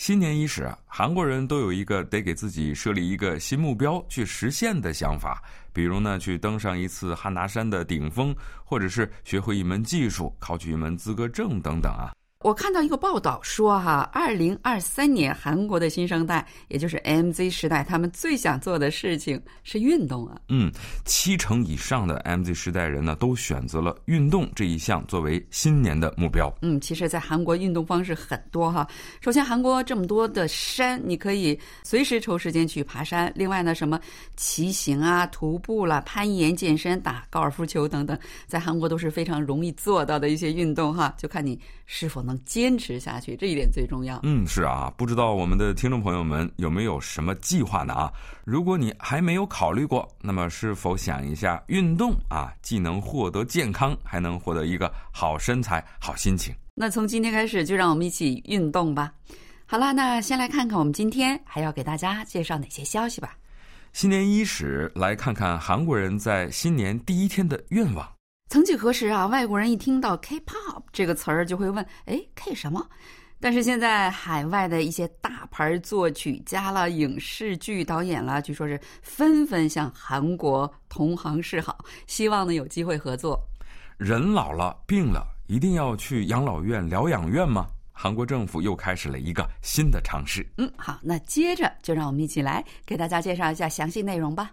新年伊始啊，韩国人都有一个得给自己设立一个新目标去实现的想法，比如呢，去登上一次汉拿山的顶峰，或者是学会一门技术，考取一门资格证等等啊。我看到一个报道说，哈，二零二三年韩国的新生代，也就是 MZ 时代，他们最想做的事情是运动啊。嗯，七成以上的 MZ 时代人呢，都选择了运动这一项作为新年的目标。嗯，其实，在韩国运动方式很多哈。首先，韩国这么多的山，你可以随时抽时间去爬山。另外呢，什么骑行啊、徒步啦、攀岩、健身、打高尔夫球等等，在韩国都是非常容易做到的一些运动哈。就看你是否能。能坚持下去，这一点最重要。嗯，是啊，不知道我们的听众朋友们有没有什么计划呢？啊，如果你还没有考虑过，那么是否想一下运动啊，既能获得健康，还能获得一个好身材、好心情？那从今天开始，就让我们一起运动吧。好了，那先来看看我们今天还要给大家介绍哪些消息吧。新年伊始，来看看韩国人在新年第一天的愿望。曾几何时啊，外国人一听到 K-pop 这个词儿就会问：“哎，K 什么？”但是现在海外的一些大牌作曲家了、影视剧导演了，据说是纷纷向韩国同行示好，希望呢有机会合作。人老了、病了，一定要去养老院、疗养院吗？韩国政府又开始了一个新的尝试。嗯，好，那接着就让我们一起来给大家介绍一下详细内容吧。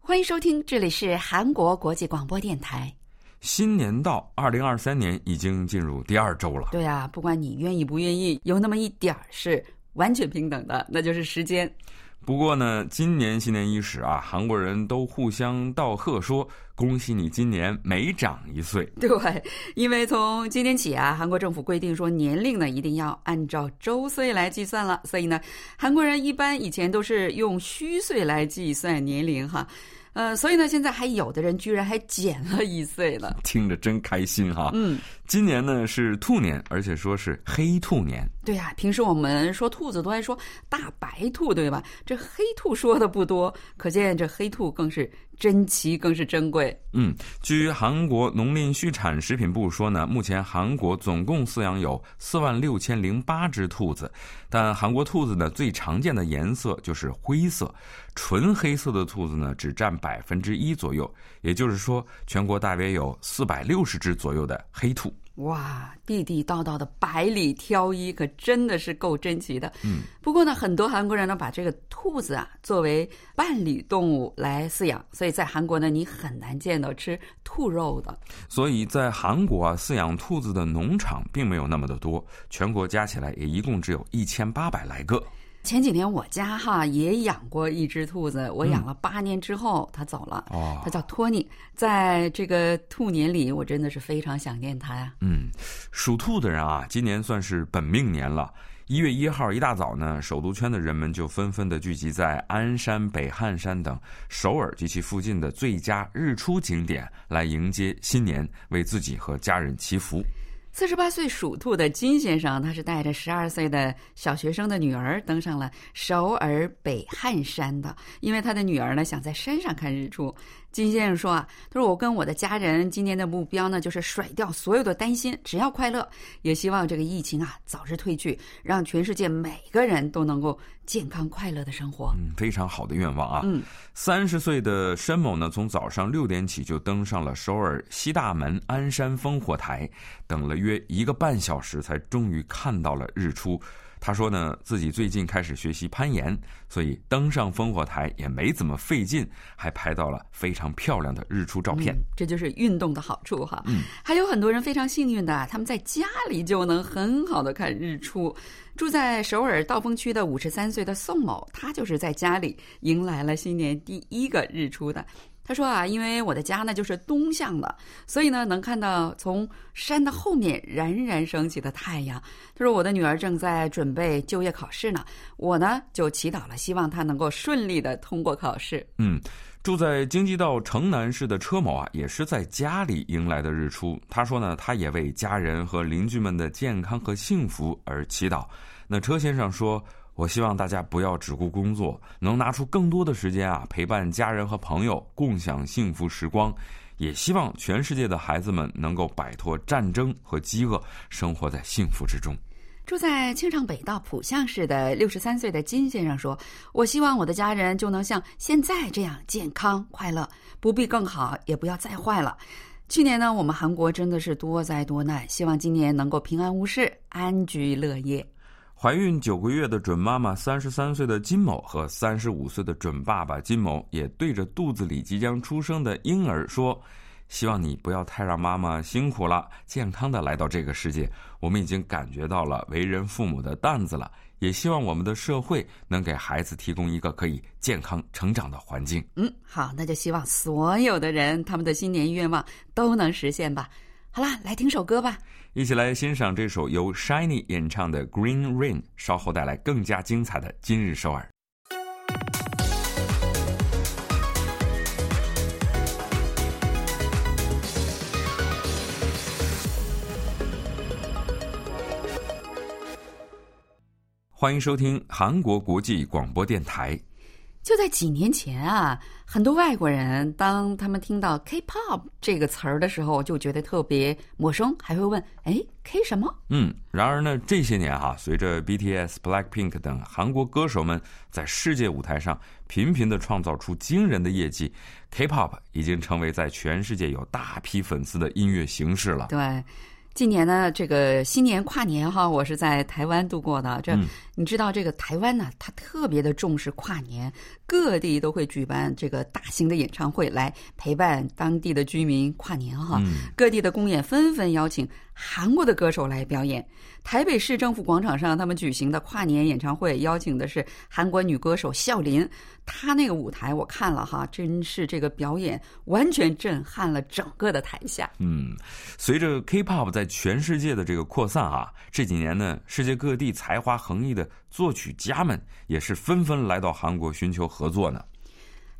欢迎收听，这里是韩国国际广播电台。新年到，二零二三年已经进入第二周了。对啊，不管你愿意不愿意，有那么一点儿是完全平等的，那就是时间。不过呢，今年新年伊始啊，韩国人都互相道贺，说恭喜你今年每长一岁。对，因为从今天起啊，韩国政府规定说年龄呢一定要按照周岁来计算了，所以呢，韩国人一般以前都是用虚岁来计算年龄哈。呃，所以呢，现在还有的人居然还减了一岁了，听着真开心哈。嗯，今年呢是兔年，而且说是黑兔年。对呀，平时我们说兔子都爱说大白兔，对吧？这黑兔说的不多，可见这黑兔更是。珍奇更是珍贵。嗯，据韩国农林畜产食品部说呢，目前韩国总共饲养有四万六千零八只兔子，但韩国兔子呢最常见的颜色就是灰色，纯黑色的兔子呢只占百分之一左右，也就是说，全国大约有四百六十只左右的黑兔。哇，地地道道的百里挑一，可真的是够珍奇的。嗯，不过呢，很多韩国人呢把这个兔子啊作为伴侣动物来饲养，所以在韩国呢，你很难见到吃兔肉的。所以在韩国啊，饲养兔子的农场并没有那么的多，全国加起来也一共只有一千八百来个。前几年我家哈也养过一只兔子，我养了八年之后它走了。哦，它叫托尼，在这个兔年里，我真的是非常想念它呀。嗯，属兔的人啊，今年算是本命年了。一月一号一大早呢，首都圈的人们就纷纷的聚集在鞍山、北汉山等首尔及其附近的最佳日出景点，来迎接新年，为自己和家人祈福。四十八岁属兔的金先生，他是带着十二岁的小学生的女儿登上了首尔北汉山的，因为他的女儿呢想在山上看日出。金先生说啊，他说我跟我的家人今年的目标呢，就是甩掉所有的担心，只要快乐，也希望这个疫情啊早日退去，让全世界每个人都能够健康快乐的生活。嗯，非常好的愿望啊。嗯，三十岁的申某呢，从早上六点起就登上了首尔西大门鞍山烽火台，等了约一个半小时，才终于看到了日出。他说呢，自己最近开始学习攀岩，所以登上烽火台也没怎么费劲，还拍到了非常漂亮的日出照片。这就是运动的好处哈。嗯，还有很多人非常幸运的，他们在家里就能很好的看日出。住在首尔道峰区的五十三岁的宋某，他就是在家里迎来了新年第一个日出的。他说啊，因为我的家呢就是东向的，所以呢能看到从山的后面冉冉升起的太阳。他说我的女儿正在准备就业考试呢，我呢就祈祷了，希望她能够顺利的通过考试。嗯，住在京畿道城南市的车某啊，也是在家里迎来的日出。他说呢，他也为家人和邻居们的健康和幸福而祈祷。那车先生说。我希望大家不要只顾工作，能拿出更多的时间啊，陪伴家人和朋友，共享幸福时光。也希望全世界的孩子们能够摆脱战争和饥饿，生活在幸福之中。住在清唱北道浦项市的六十三岁的金先生说：“我希望我的家人就能像现在这样健康快乐，不必更好，也不要再坏了。去年呢，我们韩国真的是多灾多难，希望今年能够平安无事，安居乐业。”怀孕九个月的准妈妈三十三岁的金某和三十五岁的准爸爸金某也对着肚子里即将出生的婴儿说：“希望你不要太让妈妈辛苦了，健康的来到这个世界。我们已经感觉到了为人父母的担子了，也希望我们的社会能给孩子提供一个可以健康成长的环境。”嗯，好，那就希望所有的人他们的新年愿望都能实现吧。好啦，来听首歌吧。一起来欣赏这首由 Shiny 演唱的《Green Rain》，稍后带来更加精彩的今日首尔。欢迎收听韩国国际广播电台。就在几年前啊，很多外国人当他们听到 K-pop 这个词儿的时候，就觉得特别陌生，还会问：“哎，K 什么？”嗯，然而呢，这些年哈，随着 BTS、Blackpink 等韩国歌手们在世界舞台上频频的创造出惊人的业绩，K-pop 已经成为在全世界有大批粉丝的音乐形式了。对。今年呢，这个新年跨年哈，我是在台湾度过的。这你知道，这个台湾呢，它特别的重视跨年，各地都会举办这个大型的演唱会来陪伴当地的居民跨年哈。各地的公演纷纷邀请韩国的歌手来表演。台北市政府广场上，他们举行的跨年演唱会，邀请的是韩国女歌手孝琳。她那个舞台我看了哈，真是这个表演完全震撼了整个的台下。嗯，随着 K-pop 在全世界的这个扩散啊，这几年呢，世界各地才华横溢的作曲家们也是纷纷来到韩国寻求合作呢。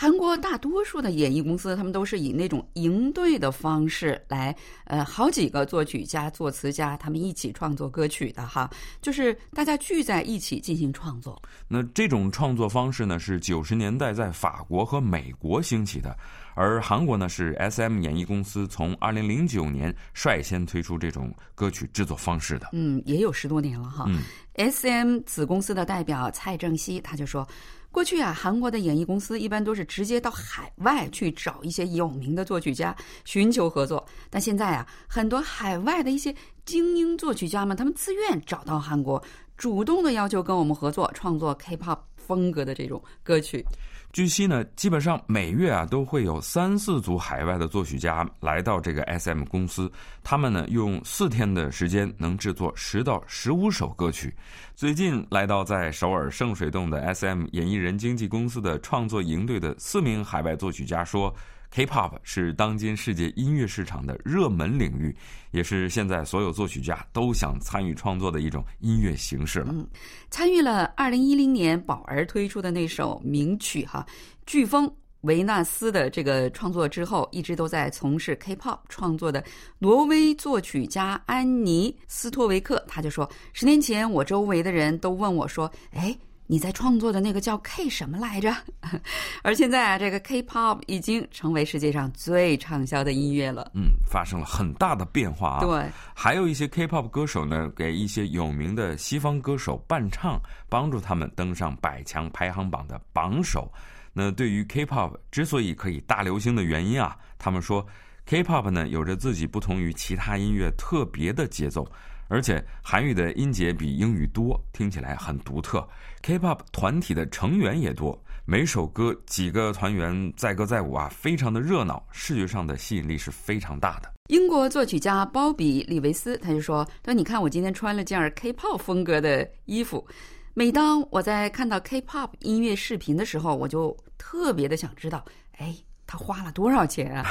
韩国大多数的演艺公司，他们都是以那种营队的方式来，呃，好几个作曲家、作词家，他们一起创作歌曲的哈，就是大家聚在一起进行创作。那这种创作方式呢，是九十年代在法国和美国兴起的，而韩国呢是 S.M 演艺公司从二零零九年率先推出这种歌曲制作方式的。嗯，也有十多年了哈。S.M 子公司的代表蔡正熙他就说。过去啊，韩国的演艺公司一般都是直接到海外去找一些有名的作曲家寻求合作，但现在啊，很多海外的一些精英作曲家们，他们自愿找到韩国，主动的要求跟我们合作，创作 K-pop 风格的这种歌曲。据悉呢，基本上每月啊都会有三四组海外的作曲家来到这个 S.M 公司，他们呢用四天的时间能制作十到十五首歌曲。最近来到在首尔圣水洞的 S.M 演艺人经纪公司的创作营队的四名海外作曲家说。K-pop 是当今世界音乐市场的热门领域，也是现在所有作曲家都想参与创作的一种音乐形式了。嗯，参与了二零一零年宝儿推出的那首名曲哈《飓风维纳斯》的这个创作之后，一直都在从事 K-pop 创作的挪威作曲家安妮斯托维克，他就说：十年前我周围的人都问我说，哎。你在创作的那个叫 K 什么来着？而现在啊，这个 K-pop 已经成为世界上最畅销的音乐了。嗯，发生了很大的变化啊。对，还有一些 K-pop 歌手呢，给一些有名的西方歌手伴唱，帮助他们登上百强排行榜的榜首。那对于 K-pop 之所以可以大流行的原因啊，他们说 K-pop 呢有着自己不同于其他音乐特别的节奏。而且韩语的音节比英语多，听起来很独特。K-pop 团体的成员也多，每首歌几个团员载歌载舞啊，非常的热闹，视觉上的吸引力是非常大的。英国作曲家鲍比·利维斯他就说：“说你看我今天穿了件 K-pop 风格的衣服，每当我在看到 K-pop 音乐视频的时候，我就特别的想知道，哎。”他花了多少钱啊？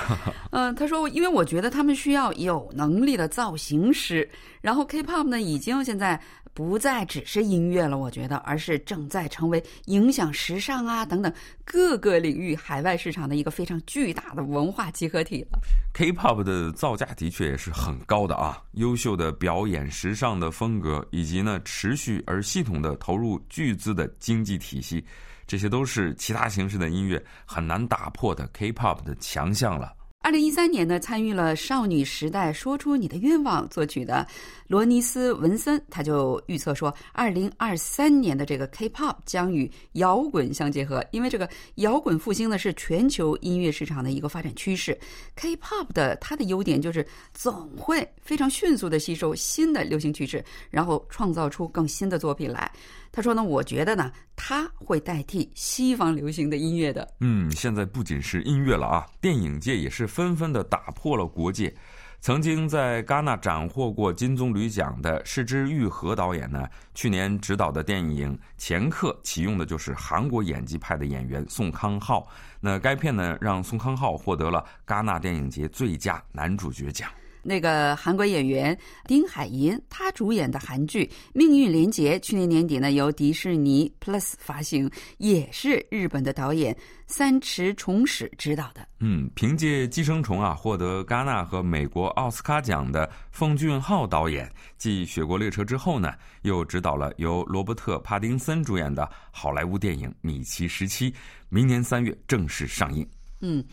嗯，他说，因为我觉得他们需要有能力的造型师。然后 K-pop 呢，已经现在不再只是音乐了，我觉得，而是正在成为影响时尚啊等等各个领域海外市场的一个非常巨大的文化集合体了。K-pop 的造价的确也是很高的啊，优秀的表演、时尚的风格，以及呢持续而系统的投入巨资的经济体系，这些都是其他形式的音乐很难打破的 K-pop 的强项了。二零一三年呢，参与了少女时代《说出你的愿望》作曲的罗尼斯·文森，他就预测说，二零二三年的这个 K-pop 将与摇滚相结合，因为这个摇滚复兴呢是全球音乐市场的一个发展趋势。K-pop 的它的优点就是总会非常迅速的吸收新的流行趋势，然后创造出更新的作品来。他说呢，我觉得呢，他会代替西方流行的音乐的。嗯，现在不仅是音乐了啊，电影界也是纷纷的打破了国界。曾经在戛纳斩获过金棕榈奖的是之玉和导演呢，去年执导的电影《前客》启用的就是韩国演技派的演员宋康昊。那该片呢，让宋康昊获得了戛纳电影节最佳男主角奖。那个韩国演员丁海寅，他主演的韩剧《命运连结》，去年年底呢由迪士尼 Plus 发行，也是日本的导演三池崇史执导的。嗯，凭借《寄生虫》啊获得戛纳和美国奥斯卡奖的奉俊昊导演，继《雪国列车》之后呢，又执导了由罗伯特·帕丁森主演的好莱坞电影《米奇时期》，明年三月正式上映。嗯。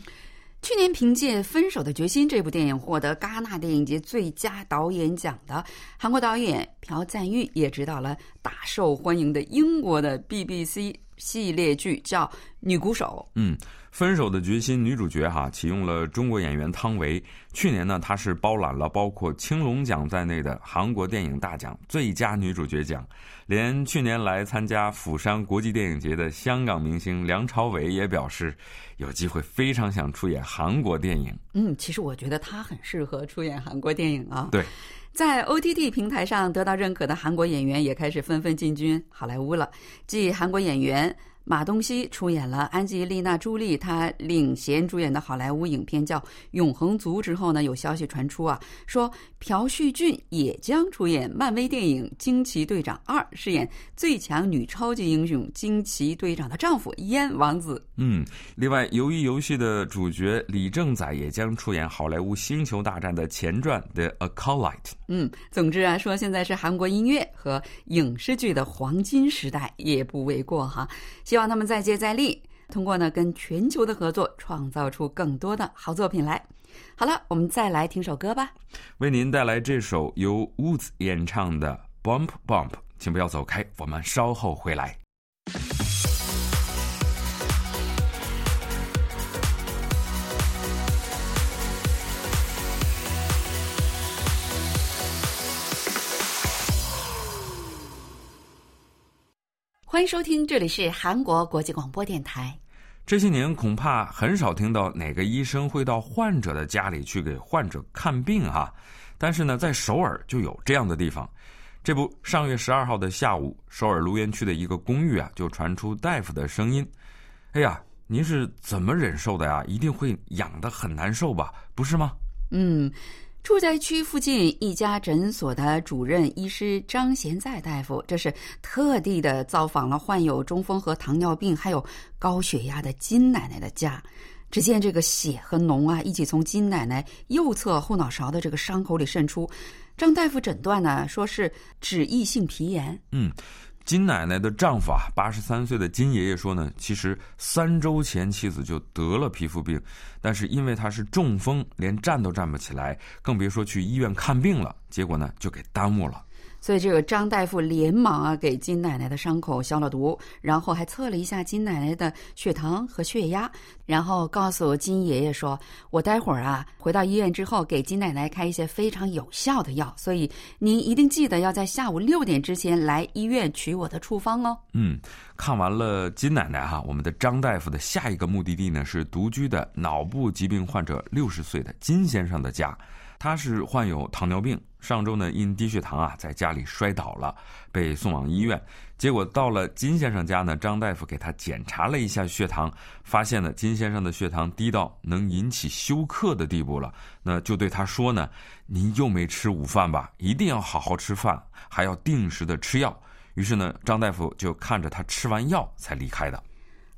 去年凭借《分手的决心》这部电影获得戛纳电影节最佳导演奖的韩国导演朴赞玉，也执导了大受欢迎的英国的 BBC 系列剧，叫《女鼓手》。嗯。分手的决心女主角哈启用了中国演员汤唯。去年呢，她是包揽了包括青龙奖在内的韩国电影大奖最佳女主角奖。连去年来参加釜山国际电影节的香港明星梁朝伟也表示，有机会非常想出演韩国电影。嗯，其实我觉得他很适合出演韩国电影啊。对，在 OTT 平台上得到认可的韩国演员也开始纷纷进军好莱坞了。即韩国演员。马东锡出演了安吉丽娜·朱莉她领衔主演的好莱坞影片叫《永恒族》之后呢，有消息传出啊，说朴叙俊也将出演漫威电影《惊奇队长二》，饰演最强女超级英雄惊奇队长的丈夫燕王子。嗯，另外，鱿鱼游戏的主角李正宰也将出演好莱坞《星球大战》的前传《The Acolyte》。嗯，总之啊，说现在是韩国音乐和影视剧的黄金时代，也不为过哈。希希望他们再接再厉，通过呢跟全球的合作，创造出更多的好作品来。好了，我们再来听首歌吧，为您带来这首由 Woods 演唱的《Bump Bump》，请不要走开，我们稍后回来。欢迎收听，这里是韩国国际广播电台。这些年恐怕很少听到哪个医生会到患者的家里去给患者看病哈，但是呢，在首尔就有这样的地方。这不，上月十二号的下午，首尔卢园区的一个公寓啊，就传出大夫的声音：“哎呀，您是怎么忍受的呀？一定会痒的很难受吧？不是吗？”嗯。住宅区附近一家诊所的主任医师张贤在大夫，这是特地的造访了患有中风和糖尿病还有高血压的金奶奶的家。只见这个血和脓啊，一起从金奶奶右侧后脑勺的这个伤口里渗出。张大夫诊断呢，说是脂溢性皮炎。嗯。金奶奶的丈夫啊，八十三岁的金爷爷说呢，其实三周前妻子就得了皮肤病，但是因为他是中风，连站都站不起来，更别说去医院看病了，结果呢就给耽误了。所以这个张大夫连忙啊给金奶奶的伤口消了毒，然后还测了一下金奶奶的血糖和血压，然后告诉金爷爷说：“我待会儿啊回到医院之后给金奶奶开一些非常有效的药，所以您一定记得要在下午六点之前来医院取我的处方哦。”嗯，看完了金奶奶哈，我们的张大夫的下一个目的地呢是独居的脑部疾病患者六十岁的金先生的家。他是患有糖尿病，上周呢因低血糖啊在家里摔倒了，被送往医院。结果到了金先生家呢，张大夫给他检查了一下血糖，发现呢金先生的血糖低到能引起休克的地步了。那就对他说呢：“您又没吃午饭吧？一定要好好吃饭，还要定时的吃药。”于是呢，张大夫就看着他吃完药才离开的。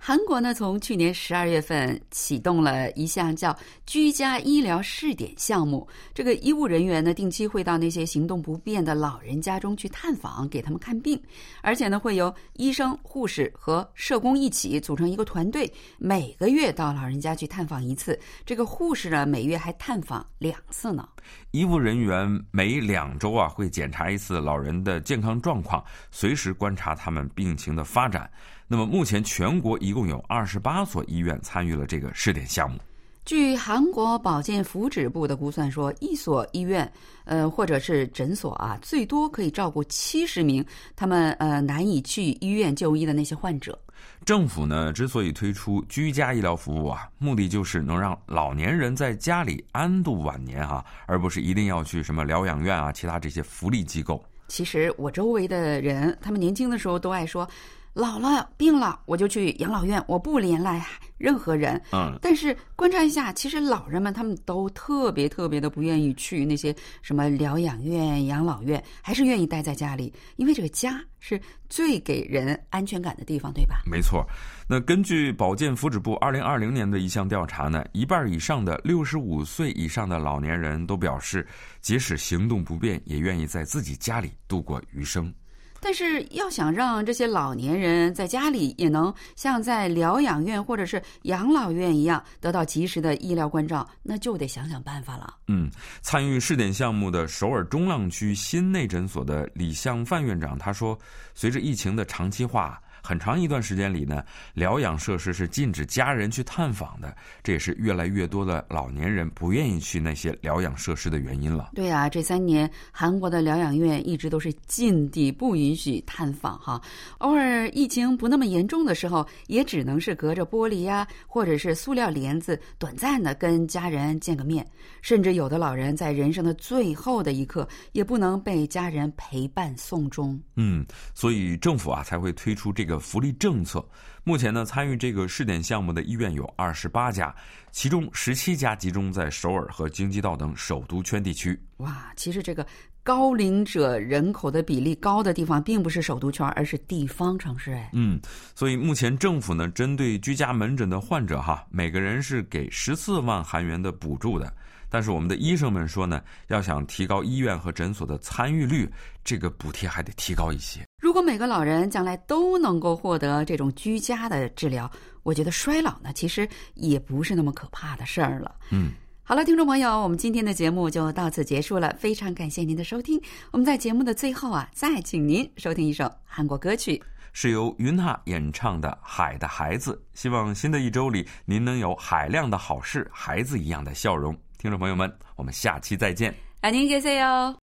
韩国呢，从去年十二月份启动了一项叫“居家医疗试点”项目。这个医务人员呢，定期会到那些行动不便的老人家中去探访，给他们看病。而且呢，会由医生、护士和社工一起组成一个团队，每个月到老人家去探访一次。这个护士呢，每月还探访两次呢。医务人员每两周啊，会检查一次老人的健康状况，随时观察他们病情的发展。那么目前全国一共有二十八所医院参与了这个试点项目。据韩国保健福祉部的估算说，一所医院，呃，或者是诊所啊，最多可以照顾七十名他们呃难以去医院就医的那些患者。政府呢之所以推出居家医疗服务啊，目的就是能让老年人在家里安度晚年啊，而不是一定要去什么疗养院啊，其他这些福利机构。其实我周围的人，他们年轻的时候都爱说。老了病了，我就去养老院，我不连累任何人。嗯，但是观察一下，其实老人们他们都特别特别的不愿意去那些什么疗养院、养老院，还是愿意待在家里，因为这个家是最给人安全感的地方，对吧？没错。那根据保健福祉部二零二零年的一项调查呢，一半以上的六十五岁以上的老年人都表示，即使行动不便，也愿意在自己家里度过余生。但是要想让这些老年人在家里也能像在疗养院或者是养老院一样得到及时的医疗关照，那就得想想办法了。嗯，参与试点项目的首尔中浪区新内诊所的李相范院长他说，随着疫情的长期化。很长一段时间里呢，疗养设施是禁止家人去探访的，这也是越来越多的老年人不愿意去那些疗养设施的原因了。对啊，这三年韩国的疗养院一直都是禁地，不允许探访哈。偶尔疫情不那么严重的时候，也只能是隔着玻璃呀，或者是塑料帘子，短暂的跟家人见个面。甚至有的老人在人生的最后的一刻，也不能被家人陪伴送终。嗯，所以政府啊才会推出这个个福利政策。目前呢，参与这个试点项目的医院有二十八家，其中十七家集中在首尔和京畿道等首都圈地区。哇，其实这个高龄者人口的比例高的地方，并不是首都圈，而是地方城市。哎，嗯，所以目前政府呢，针对居家门诊的患者哈，每个人是给十四万韩元的补助的。但是我们的医生们说呢，要想提高医院和诊所的参与率，这个补贴还得提高一些。如果每个老人将来都能够获得这种居家的治疗，我觉得衰老呢，其实也不是那么可怕的事儿了。嗯，好了，听众朋友，我们今天的节目就到此结束了，非常感谢您的收听。我们在节目的最后啊，再请您收听一首韩国歌曲，是由云哈演唱的《海的孩子》。希望新的一周里，您能有海量的好事，孩子一样的笑容。听众朋友们，我们下期再见。안녕히계세요